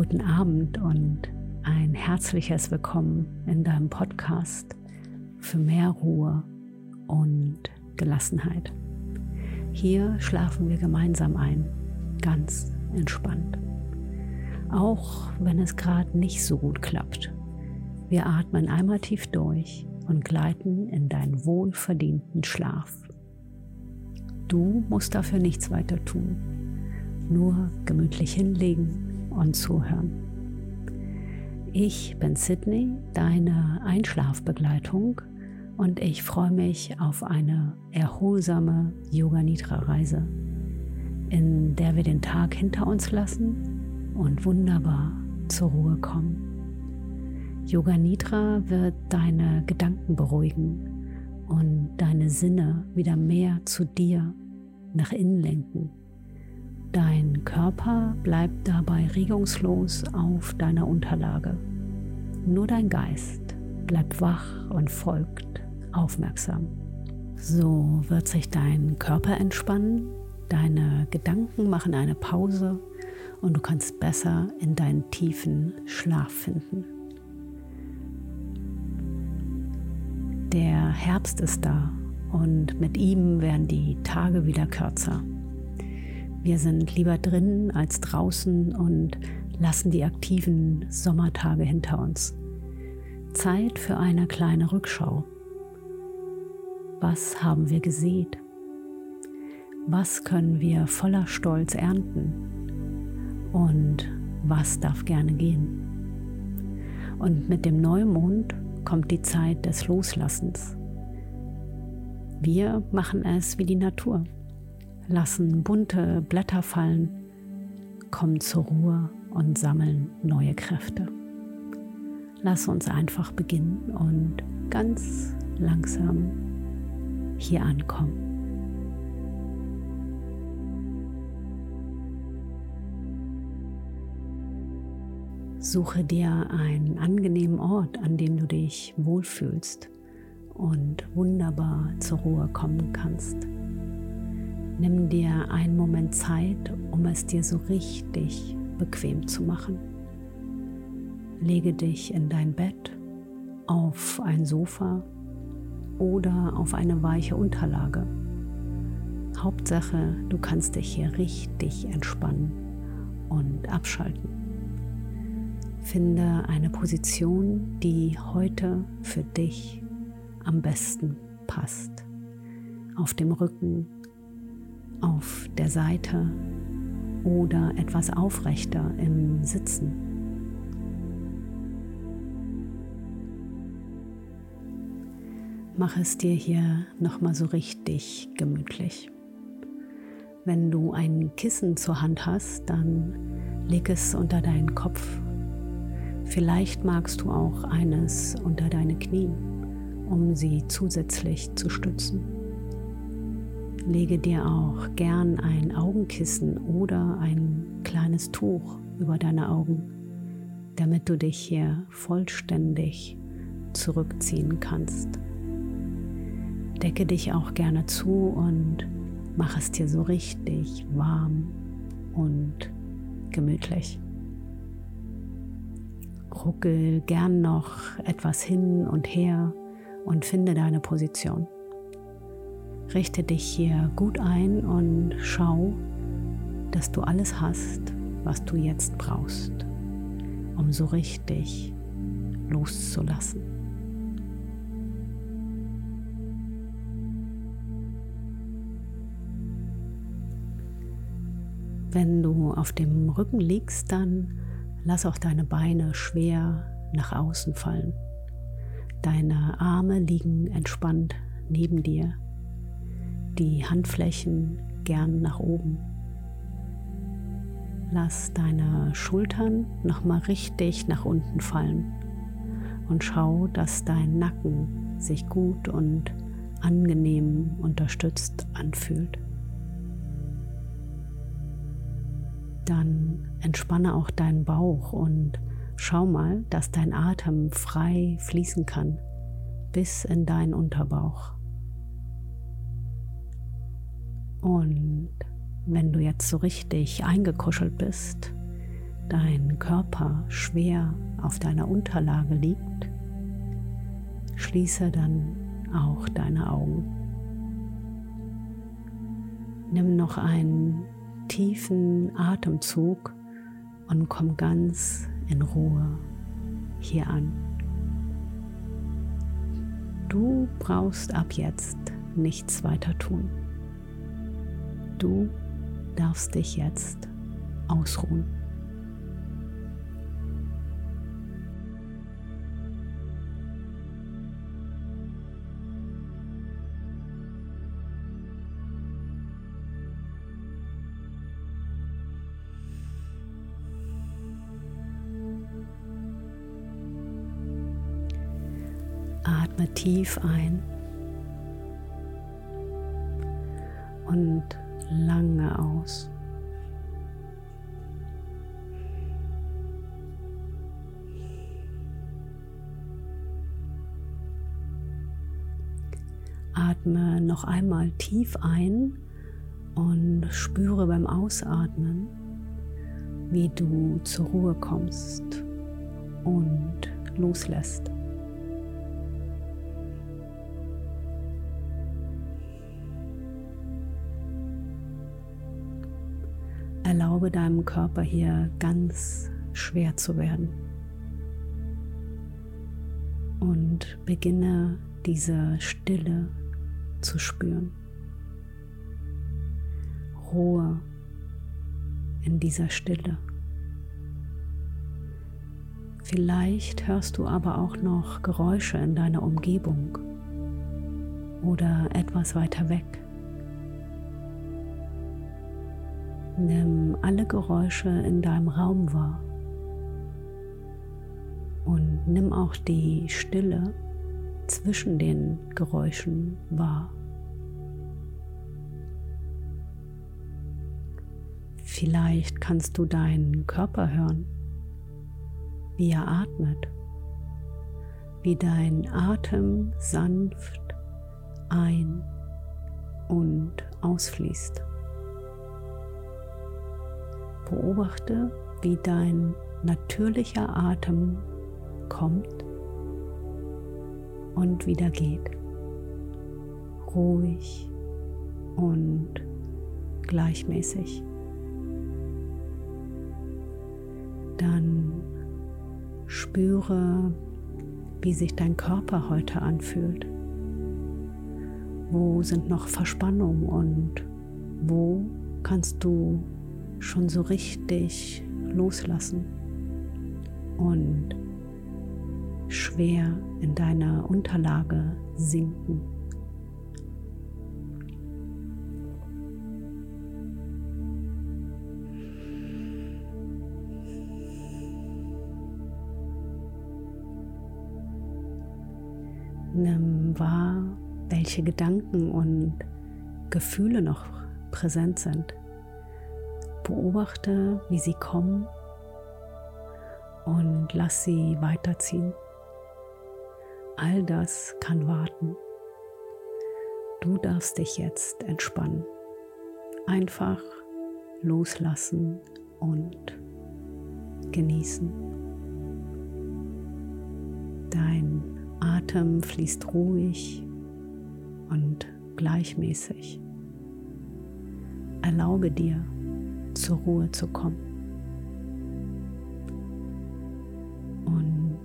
guten Abend und ein herzliches Willkommen in deinem Podcast für mehr Ruhe und Gelassenheit. Hier schlafen wir gemeinsam ein, ganz entspannt. Auch wenn es gerade nicht so gut klappt. Wir atmen einmal tief durch und gleiten in deinen wohlverdienten Schlaf. Du musst dafür nichts weiter tun, nur gemütlich hinlegen und zuhören. Ich bin Sydney, deine Einschlafbegleitung und ich freue mich auf eine erholsame Yoga Nidra Reise, in der wir den Tag hinter uns lassen und wunderbar zur Ruhe kommen. Yoga Nidra wird deine Gedanken beruhigen und deine Sinne wieder mehr zu dir nach innen lenken Dein Körper bleibt dabei regungslos auf deiner Unterlage. Nur dein Geist bleibt wach und folgt aufmerksam. So wird sich dein Körper entspannen, deine Gedanken machen eine Pause und du kannst besser in deinen tiefen Schlaf finden. Der Herbst ist da und mit ihm werden die Tage wieder kürzer. Wir sind lieber drinnen als draußen und lassen die aktiven Sommertage hinter uns. Zeit für eine kleine Rückschau. Was haben wir gesät? Was können wir voller Stolz ernten? Und was darf gerne gehen? Und mit dem Neumond kommt die Zeit des Loslassens. Wir machen es wie die Natur lassen bunte Blätter fallen, kommen zur Ruhe und sammeln neue Kräfte. Lass uns einfach beginnen und ganz langsam hier ankommen. Suche dir einen angenehmen Ort, an dem du dich wohlfühlst und wunderbar zur Ruhe kommen kannst. Nimm dir einen Moment Zeit, um es dir so richtig bequem zu machen. Lege dich in dein Bett, auf ein Sofa oder auf eine weiche Unterlage. Hauptsache, du kannst dich hier richtig entspannen und abschalten. Finde eine Position, die heute für dich am besten passt. Auf dem Rücken auf der Seite oder etwas aufrechter im Sitzen. Mach es dir hier nochmal so richtig gemütlich. Wenn du ein Kissen zur Hand hast, dann leg es unter deinen Kopf. Vielleicht magst du auch eines unter deine Knie, um sie zusätzlich zu stützen. Lege dir auch gern ein Augenkissen oder ein kleines Tuch über deine Augen, damit du dich hier vollständig zurückziehen kannst. Decke dich auch gerne zu und mach es dir so richtig warm und gemütlich. Ruckel gern noch etwas hin und her und finde deine Position. Richte dich hier gut ein und schau, dass du alles hast, was du jetzt brauchst, um so richtig loszulassen. Wenn du auf dem Rücken liegst, dann lass auch deine Beine schwer nach außen fallen. Deine Arme liegen entspannt neben dir die Handflächen gern nach oben. Lass deine Schultern nochmal richtig nach unten fallen und schau, dass dein Nacken sich gut und angenehm unterstützt anfühlt. Dann entspanne auch deinen Bauch und schau mal, dass dein Atem frei fließen kann bis in deinen Unterbauch. Und wenn du jetzt so richtig eingekuschelt bist, dein Körper schwer auf deiner Unterlage liegt, schließe dann auch deine Augen. Nimm noch einen tiefen Atemzug und komm ganz in Ruhe hier an. Du brauchst ab jetzt nichts weiter tun. Du darfst dich jetzt ausruhen. Atme tief ein und lange aus. Atme noch einmal tief ein und spüre beim Ausatmen, wie du zur Ruhe kommst und loslässt. Erlaube deinem Körper hier ganz schwer zu werden. Und beginne diese Stille zu spüren. Ruhe in dieser Stille. Vielleicht hörst du aber auch noch Geräusche in deiner Umgebung oder etwas weiter weg. Nimm alle Geräusche in deinem Raum wahr und nimm auch die Stille zwischen den Geräuschen wahr. Vielleicht kannst du deinen Körper hören, wie er atmet, wie dein Atem sanft ein- und ausfließt. Beobachte, wie dein natürlicher Atem kommt und wieder geht. Ruhig und gleichmäßig. Dann spüre, wie sich dein Körper heute anfühlt. Wo sind noch Verspannungen und wo kannst du schon so richtig loslassen und schwer in deiner Unterlage sinken. Nimm wahr, welche Gedanken und Gefühle noch präsent sind. Beobachte, wie sie kommen und lass sie weiterziehen. All das kann warten. Du darfst dich jetzt entspannen. Einfach loslassen und genießen. Dein Atem fließt ruhig und gleichmäßig. Erlaube dir, zur Ruhe zu kommen. Und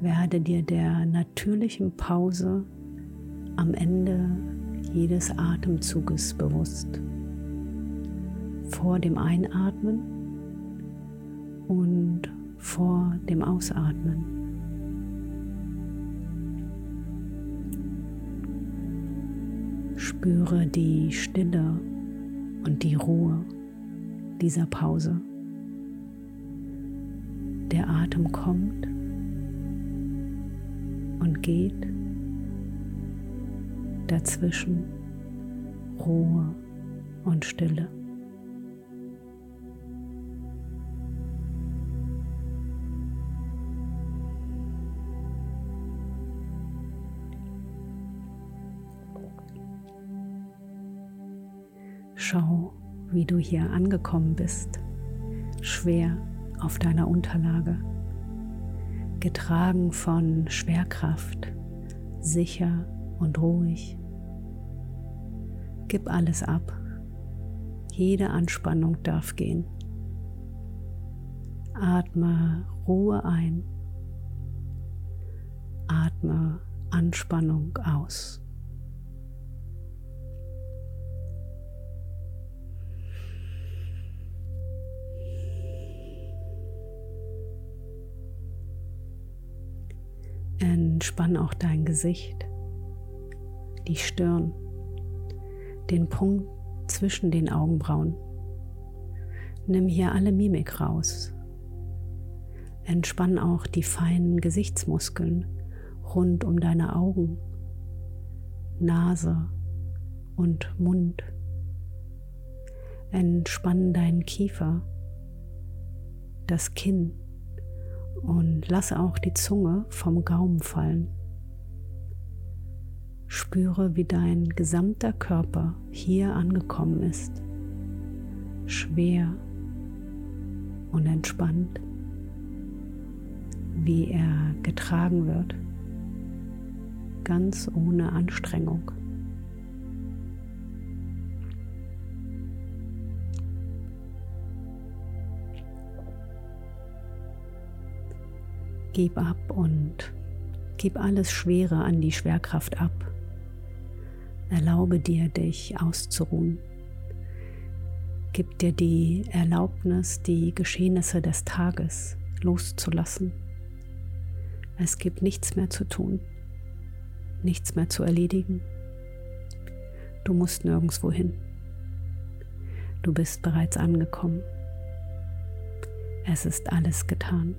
werde dir der natürlichen Pause am Ende jedes Atemzuges bewusst. Vor dem Einatmen und vor dem Ausatmen. Spüre die Stille und die Ruhe dieser Pause. Der Atem kommt und geht, dazwischen Ruhe und Stille. Schau, wie du hier angekommen bist schwer auf deiner Unterlage, getragen von Schwerkraft, sicher und ruhig. Gib alles ab. Jede Anspannung darf gehen. Atme Ruhe ein. Atme Anspannung aus. Entspann auch dein Gesicht, die Stirn, den Punkt zwischen den Augenbrauen. Nimm hier alle Mimik raus. Entspann auch die feinen Gesichtsmuskeln rund um deine Augen, Nase und Mund. Entspann deinen Kiefer, das Kinn und lasse auch die Zunge vom Gaumen fallen. Spüre, wie dein gesamter Körper hier angekommen ist, schwer und entspannt, wie er getragen wird, ganz ohne Anstrengung. Gib ab und gib alles Schwere an die Schwerkraft ab. Erlaube dir, dich auszuruhen. Gib dir die Erlaubnis, die Geschehnisse des Tages loszulassen. Es gibt nichts mehr zu tun, nichts mehr zu erledigen. Du musst nirgendwo hin. Du bist bereits angekommen. Es ist alles getan.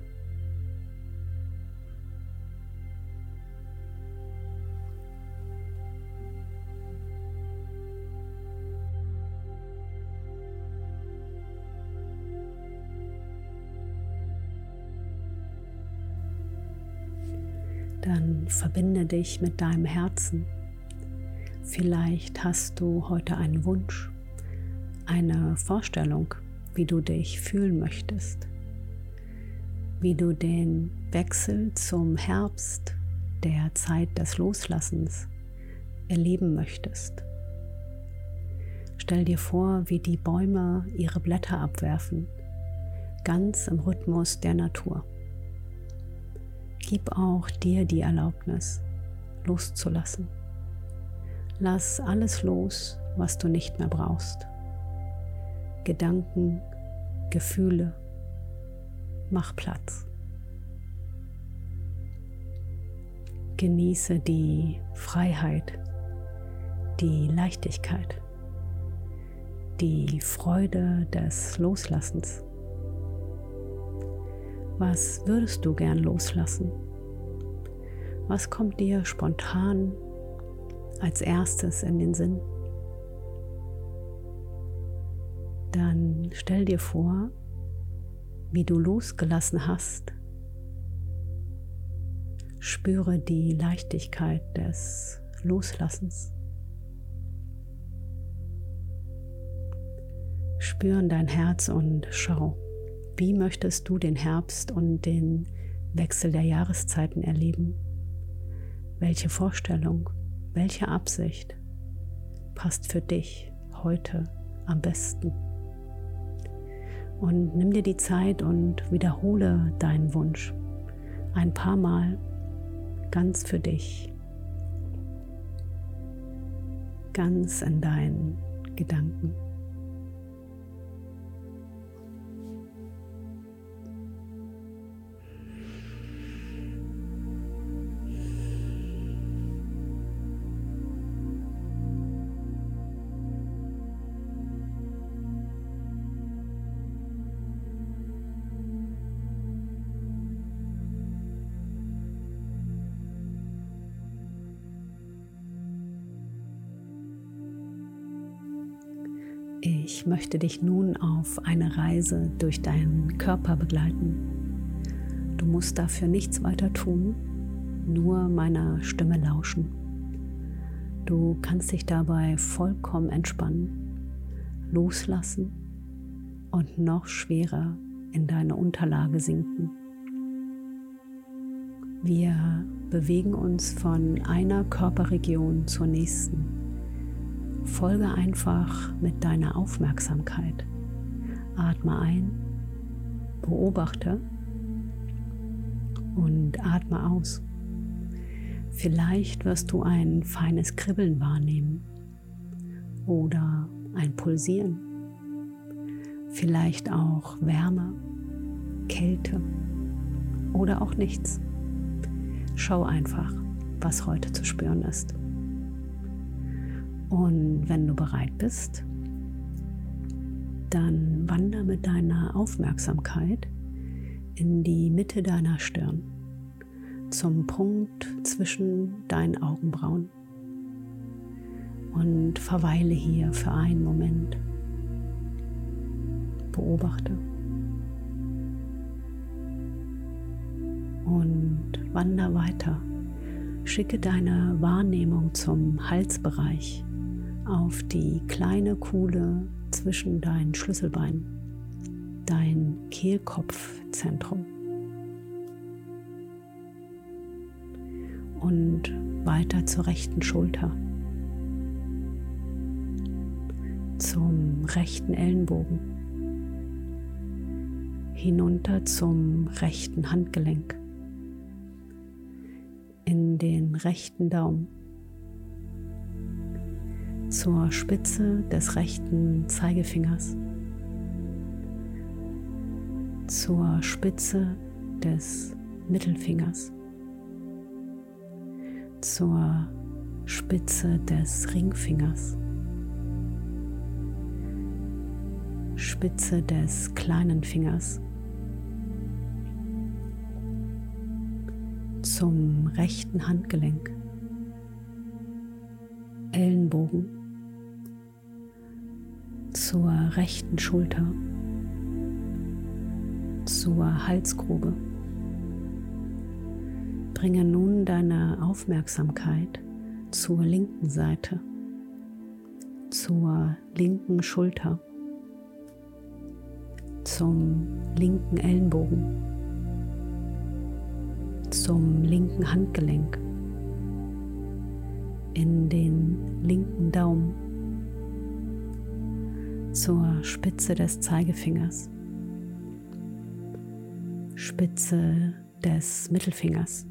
Dann verbinde dich mit deinem Herzen. Vielleicht hast du heute einen Wunsch, eine Vorstellung, wie du dich fühlen möchtest, wie du den Wechsel zum Herbst, der Zeit des Loslassens, erleben möchtest. Stell dir vor, wie die Bäume ihre Blätter abwerfen, ganz im Rhythmus der Natur gib auch dir die Erlaubnis, loszulassen. Lass alles los, was du nicht mehr brauchst. Gedanken, Gefühle, mach Platz. Genieße die Freiheit, die Leichtigkeit, die Freude des Loslassens. Was würdest du gern loslassen? Was kommt dir spontan als erstes in den Sinn? Dann stell dir vor, wie du losgelassen hast. Spüre die Leichtigkeit des Loslassens. Spüren dein Herz und schau. Wie möchtest du den Herbst und den Wechsel der Jahreszeiten erleben? Welche Vorstellung, welche Absicht passt für dich heute am besten? Und nimm dir die Zeit und wiederhole deinen Wunsch ein paar Mal ganz für dich, ganz in deinen Gedanken. Ich möchte dich nun auf eine Reise durch deinen Körper begleiten. Du musst dafür nichts weiter tun, nur meiner Stimme lauschen. Du kannst dich dabei vollkommen entspannen, loslassen und noch schwerer in deine Unterlage sinken. Wir bewegen uns von einer Körperregion zur nächsten. Folge einfach mit deiner Aufmerksamkeit. Atme ein, beobachte und atme aus. Vielleicht wirst du ein feines Kribbeln wahrnehmen oder ein Pulsieren. Vielleicht auch Wärme, Kälte oder auch nichts. Schau einfach, was heute zu spüren ist. Und wenn du bereit bist, dann wander mit deiner Aufmerksamkeit in die Mitte deiner Stirn, zum Punkt zwischen deinen Augenbrauen und verweile hier für einen Moment. Beobachte. und wander weiter. Schicke deine Wahrnehmung zum Halsbereich auf die kleine Kuhle zwischen deinen Schlüsselbeinen, dein Kehlkopfzentrum. Und weiter zur rechten Schulter, zum rechten Ellenbogen, hinunter zum rechten Handgelenk. In den rechten Daumen zur Spitze des rechten Zeigefingers, zur Spitze des Mittelfingers, zur Spitze des Ringfingers, Spitze des kleinen Fingers. zum rechten Handgelenk, Ellenbogen zur rechten Schulter, zur Halsgrube. Bringe nun deine Aufmerksamkeit zur linken Seite, zur linken Schulter, zum linken Ellenbogen zum linken Handgelenk, in den linken Daumen, zur Spitze des Zeigefingers, Spitze des Mittelfingers,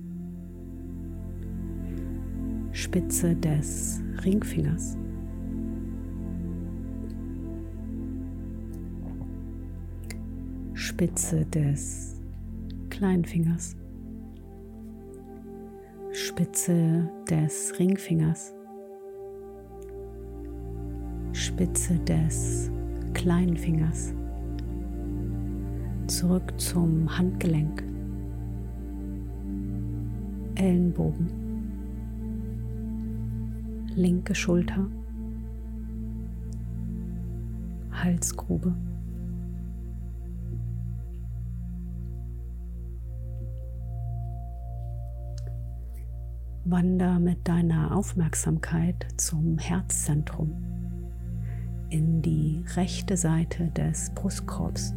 Spitze des Ringfingers. Spitze des Kleinfingers. Spitze des Ringfingers, Spitze des kleinen Fingers, zurück zum Handgelenk, Ellenbogen, linke Schulter, Halsgrube. Wander mit deiner Aufmerksamkeit zum Herzzentrum in die rechte Seite des Brustkorbs,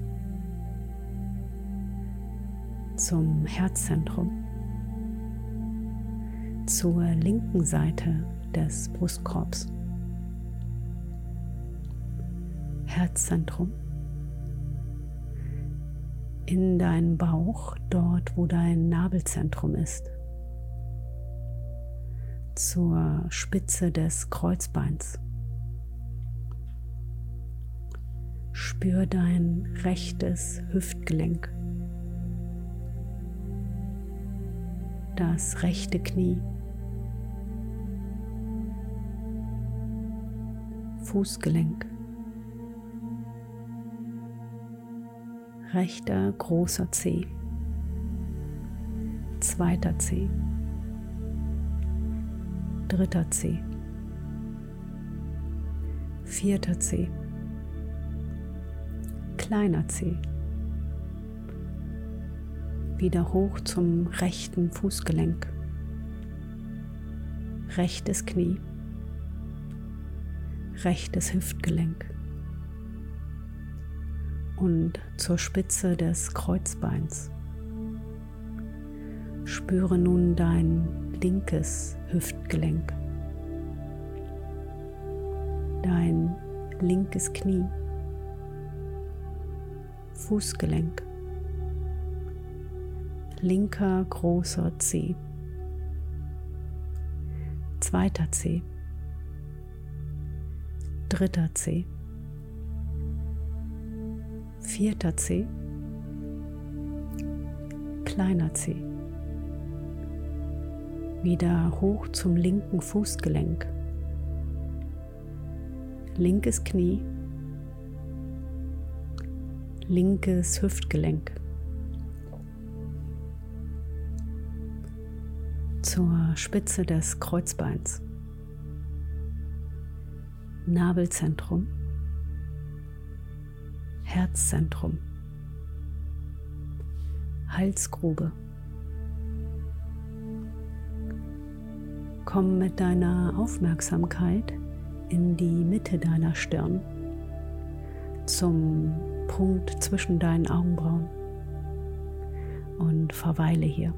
zum Herzzentrum, zur linken Seite des Brustkorbs, Herzzentrum, in deinen Bauch, dort wo dein Nabelzentrum ist. Zur Spitze des Kreuzbeins. Spür dein rechtes Hüftgelenk, das rechte Knie, Fußgelenk, rechter großer Zeh, zweiter Zeh. Dritter C, vierter C, kleiner C, wieder hoch zum rechten Fußgelenk, rechtes Knie, rechtes Hüftgelenk. Und zur Spitze des Kreuzbeins. Spüre nun dein linkes Hüftgelenk, dein linkes Knie, Fußgelenk, linker großer Zeh, zweiter Zeh, dritter Zeh, vierter Zeh, kleiner Zeh. Wieder hoch zum linken Fußgelenk. Linkes Knie, linkes Hüftgelenk. Zur Spitze des Kreuzbeins. Nabelzentrum. Herzzentrum, Halsgrube. Komm mit deiner Aufmerksamkeit in die Mitte deiner Stirn zum Punkt zwischen deinen Augenbrauen und verweile hier.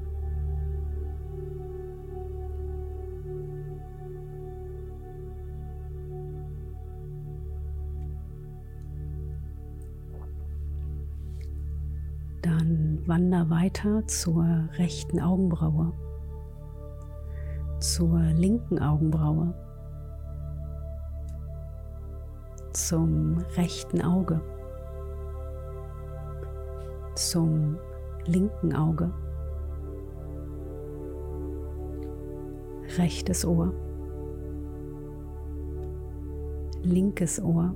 wander weiter zur rechten Augenbraue, zur linken Augenbraue, zum rechten Auge, zum linken Auge, rechtes Ohr, linkes Ohr,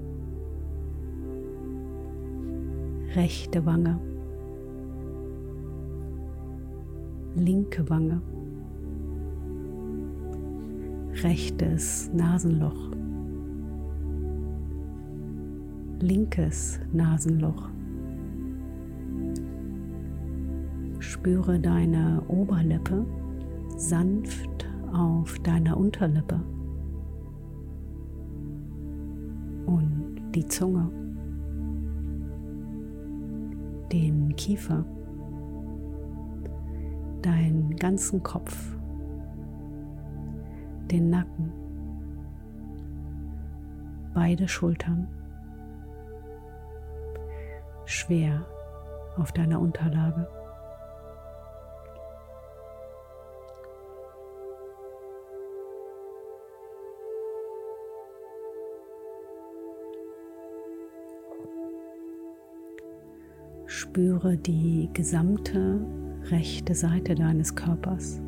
rechte Wange. linke Wange, rechtes Nasenloch, linkes Nasenloch. Spüre deine Oberlippe sanft auf deiner Unterlippe. Und die Zunge, den Kiefer. Deinen ganzen Kopf, den Nacken, beide Schultern, schwer auf deiner Unterlage. Spüre die gesamte rechte Seite deines Körpers,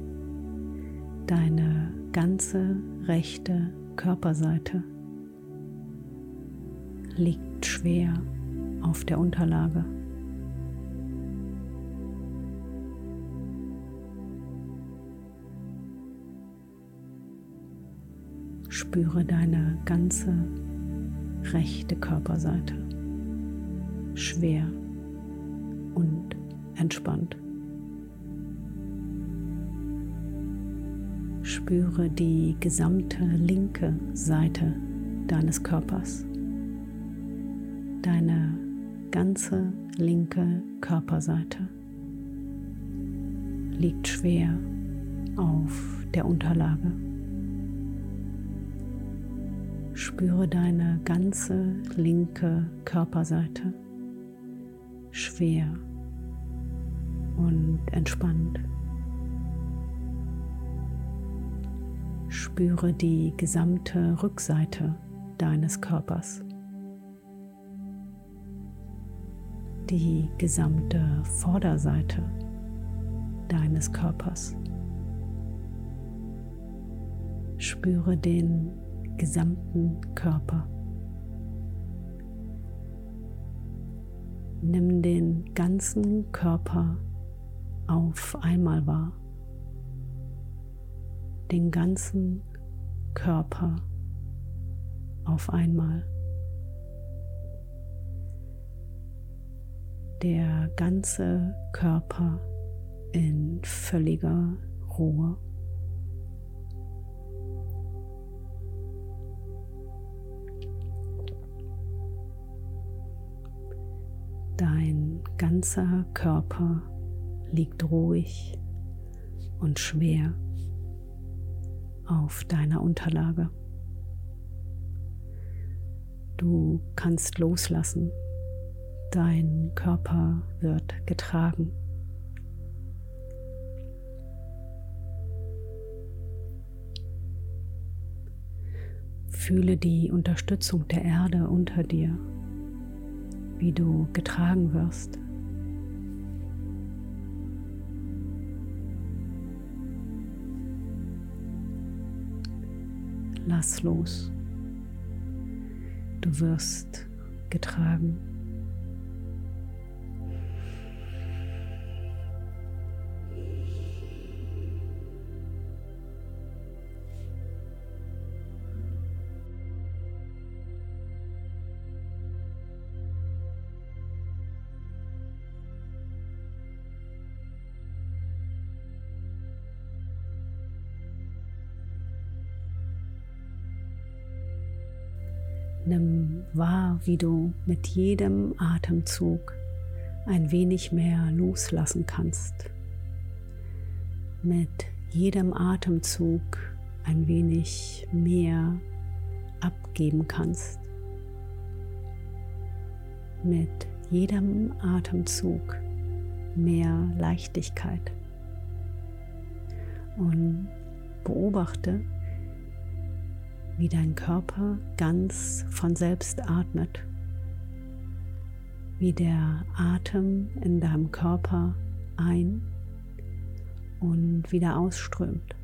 deine ganze rechte Körperseite liegt schwer auf der Unterlage. Spüre deine ganze rechte Körperseite schwer und entspannt. Spüre die gesamte linke Seite deines Körpers. Deine ganze linke Körperseite liegt schwer auf der Unterlage. Spüre deine ganze linke Körperseite schwer und entspannt. Spüre die gesamte Rückseite deines Körpers. Die gesamte Vorderseite deines Körpers. Spüre den gesamten Körper. Nimm den ganzen Körper auf einmal wahr den ganzen Körper auf einmal. Der ganze Körper in völliger Ruhe. Dein ganzer Körper liegt ruhig und schwer auf deiner Unterlage. Du kannst loslassen. Dein Körper wird getragen. Fühle die Unterstützung der Erde unter dir, wie du getragen wirst. Lass los. Du wirst getragen. Wahr, wie du mit jedem Atemzug ein wenig mehr loslassen kannst. Mit jedem Atemzug ein wenig mehr abgeben kannst. Mit jedem Atemzug mehr Leichtigkeit. Und beobachte, wie dein Körper ganz von selbst atmet, wie der Atem in deinem Körper ein und wieder ausströmt.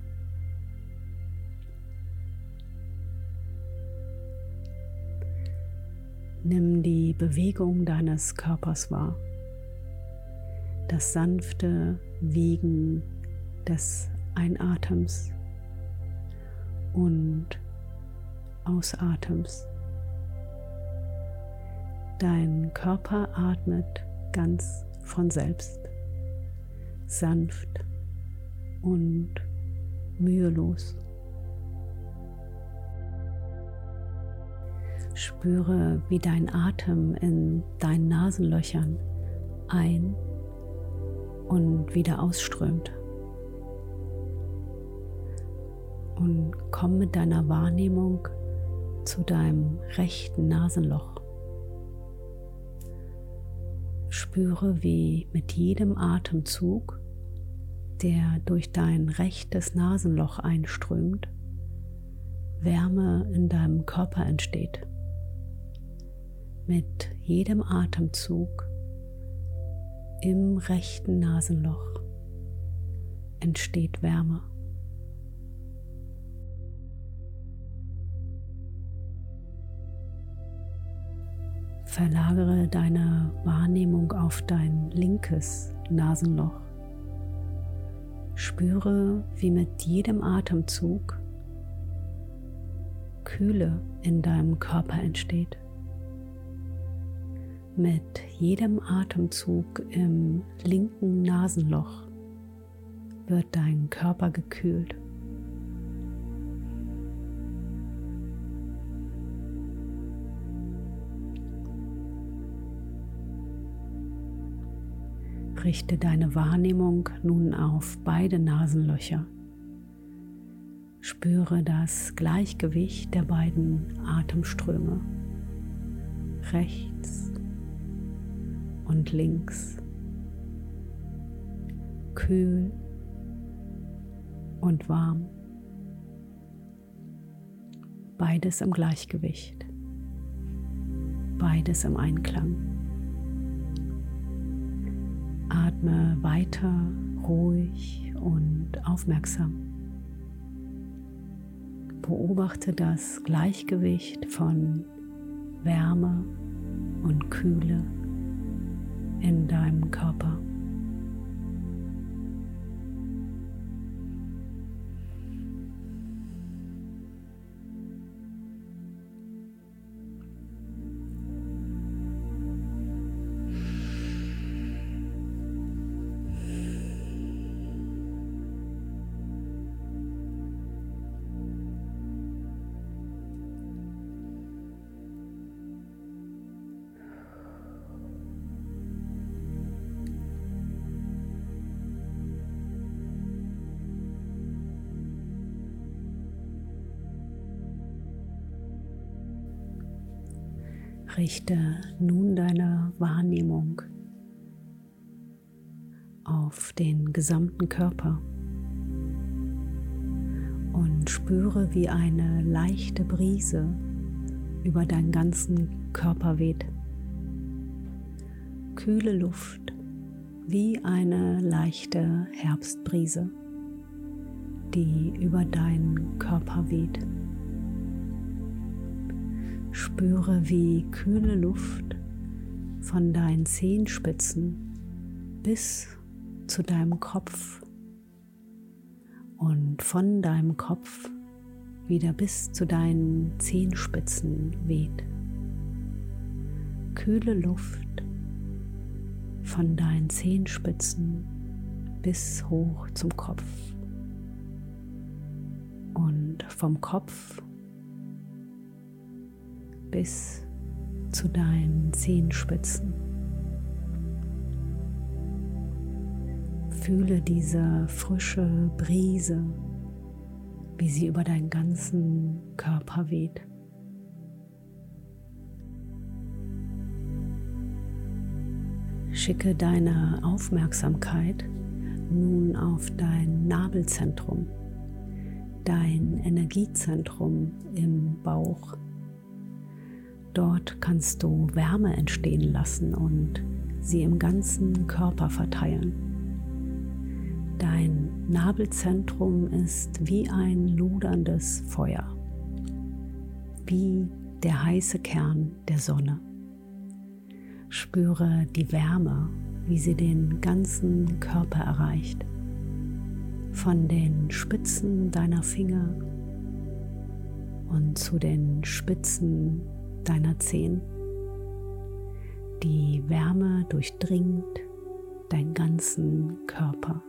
Nimm die Bewegung deines Körpers wahr, das sanfte Wiegen des Einatems und Ausatmens. Dein Körper atmet ganz von selbst, sanft und mühelos. Spüre, wie dein Atem in deinen Nasenlöchern ein und wieder ausströmt. Und komm mit deiner Wahrnehmung zu deinem rechten Nasenloch. Spüre, wie mit jedem Atemzug, der durch dein rechtes Nasenloch einströmt, Wärme in deinem Körper entsteht. Mit jedem Atemzug im rechten Nasenloch entsteht Wärme. Verlagere deine Wahrnehmung auf dein linkes Nasenloch. Spüre, wie mit jedem Atemzug Kühle in deinem Körper entsteht. Mit jedem Atemzug im linken Nasenloch wird dein Körper gekühlt. Richte deine Wahrnehmung nun auf beide Nasenlöcher. Spüre das Gleichgewicht der beiden Atemströme, rechts und links, kühl und warm, beides im Gleichgewicht, beides im Einklang. Atme weiter ruhig und aufmerksam. Beobachte das Gleichgewicht von Wärme und Kühle in deinem Körper. Richte nun deine Wahrnehmung auf den gesamten Körper und spüre, wie eine leichte Brise über deinen ganzen Körper weht. Kühle Luft wie eine leichte Herbstbrise, die über deinen Körper weht. Spüre, wie kühle Luft von deinen Zehenspitzen bis zu deinem Kopf und von deinem Kopf wieder bis zu deinen Zehenspitzen weht. Kühle Luft von deinen Zehenspitzen bis hoch zum Kopf und vom Kopf bis zu deinen Zehenspitzen. Fühle diese frische Brise, wie sie über deinen ganzen Körper weht. Schicke deine Aufmerksamkeit nun auf dein Nabelzentrum, dein Energiezentrum im Bauch. Dort kannst du Wärme entstehen lassen und sie im ganzen Körper verteilen. Dein Nabelzentrum ist wie ein loderndes Feuer, wie der heiße Kern der Sonne. Spüre die Wärme, wie sie den ganzen Körper erreicht, von den Spitzen deiner Finger und zu den Spitzen deiner Zehen. Die Wärme durchdringt deinen ganzen Körper.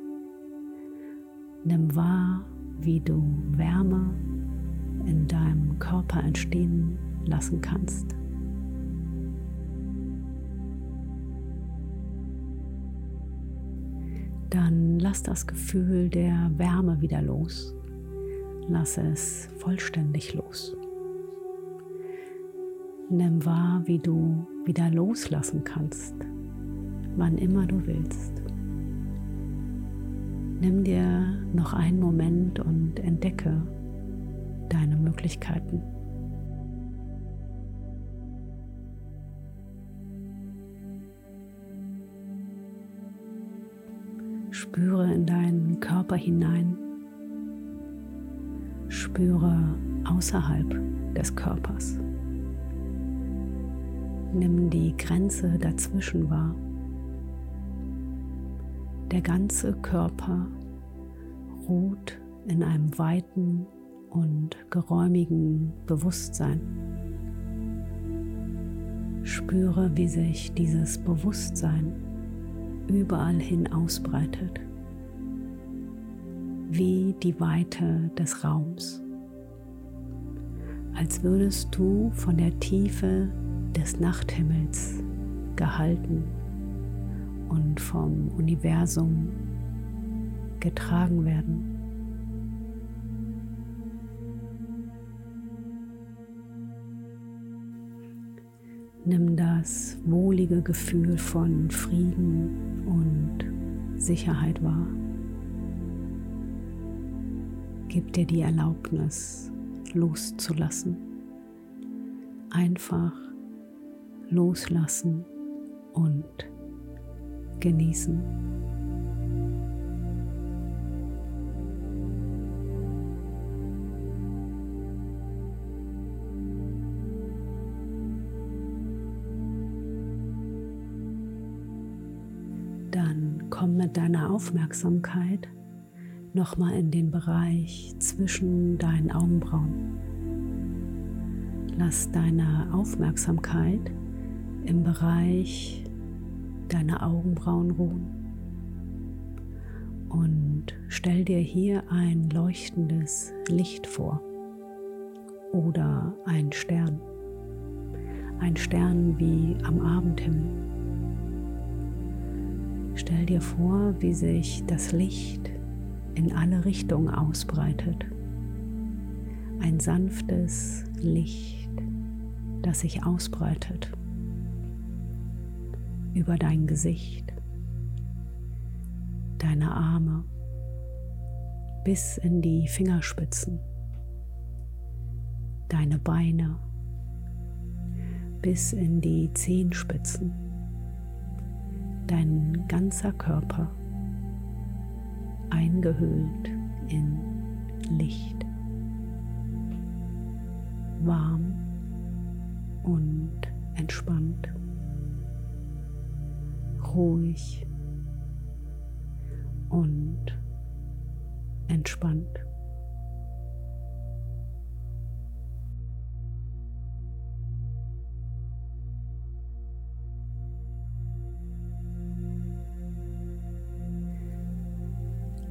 Nimm wahr, wie du Wärme in deinem Körper entstehen lassen kannst. Dann lass das Gefühl der Wärme wieder los. Lass es vollständig los. Nimm wahr, wie du wieder loslassen kannst, wann immer du willst. Nimm dir noch einen Moment und entdecke deine Möglichkeiten. Spüre in deinen Körper hinein. Spüre außerhalb des Körpers. Nimm die Grenze dazwischen wahr. Der ganze Körper ruht in einem weiten und geräumigen Bewusstsein. Spüre, wie sich dieses Bewusstsein überall hin ausbreitet, wie die Weite des Raums, als würdest du von der Tiefe des Nachthimmels gehalten und vom Universum getragen werden. Nimm das wohlige Gefühl von Frieden und Sicherheit wahr. Gib dir die Erlaubnis, loszulassen. Einfach loslassen und genießen. Dann komm mit deiner Aufmerksamkeit nochmal in den Bereich zwischen deinen Augenbrauen. Lass deine Aufmerksamkeit im Bereich deine Augenbrauen ruhen. Und stell dir hier ein leuchtendes Licht vor oder ein Stern. Ein Stern wie am Abendhimmel. Stell dir vor, wie sich das Licht in alle Richtungen ausbreitet. Ein sanftes Licht, das sich ausbreitet über dein Gesicht, deine Arme bis in die Fingerspitzen, deine Beine bis in die Zehenspitzen, dein ganzer Körper eingehüllt in Licht, warm und entspannt, ruhig und entspannt.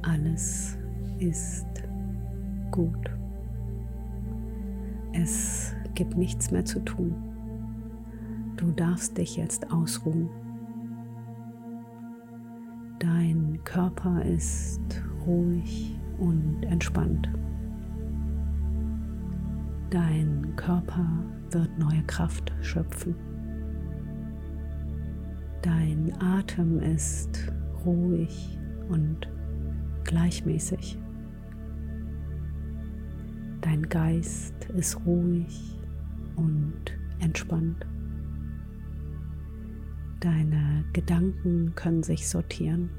Alles ist gut. Es gibt nichts mehr zu tun. Du darfst dich jetzt ausruhen. Dein Körper ist ruhig und entspannt. Dein Körper wird neue Kraft schöpfen. Dein Atem ist ruhig und gleichmäßig. Dein Geist ist ruhig und entspannt. Deine Gedanken können sich sortieren.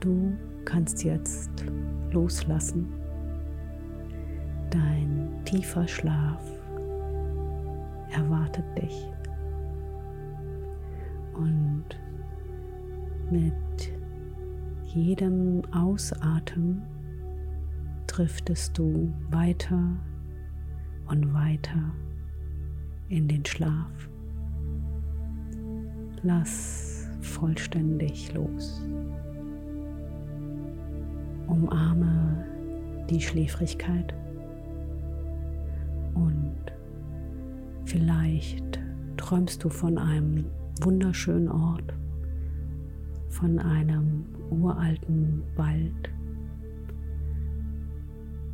Du kannst jetzt loslassen. Dein tiefer Schlaf erwartet dich. Und mit jedem Ausatmen driftest du weiter und weiter in den Schlaf. Lass vollständig los. Umarme die Schläfrigkeit und vielleicht träumst du von einem wunderschönen Ort, von einem uralten Wald,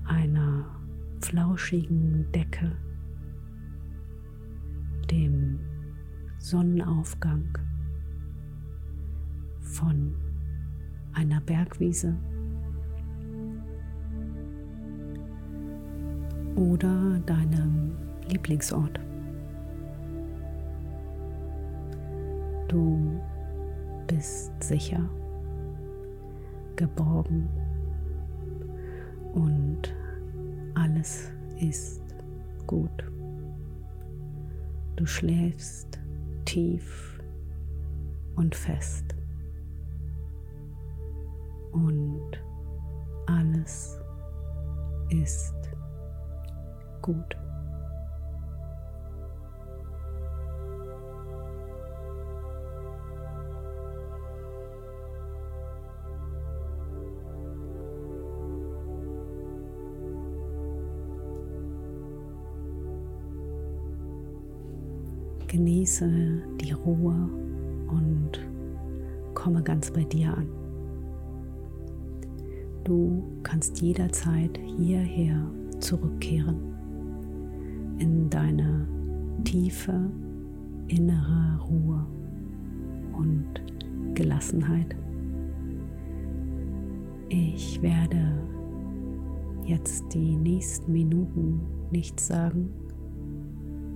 einer flauschigen Decke, dem Sonnenaufgang, von einer Bergwiese oder deinem Lieblingsort. Du bist sicher, geborgen und alles ist gut. Du schläfst tief und fest und alles ist gut. Genieße die Ruhe und komme ganz bei dir an. Du kannst jederzeit hierher zurückkehren in deine tiefe innere Ruhe und Gelassenheit. Ich werde jetzt die nächsten Minuten nichts sagen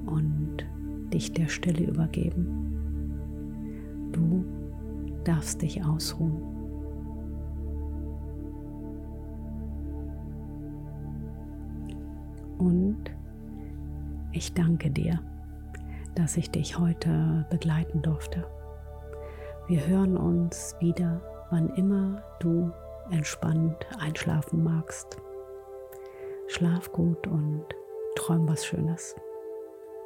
und dich der Stille übergeben. Du darfst dich ausruhen. Und ich danke dir, dass ich dich heute begleiten durfte. Wir hören uns wieder, wann immer du entspannt einschlafen magst. Schlaf gut und träum was Schönes.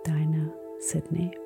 Deine Sydney.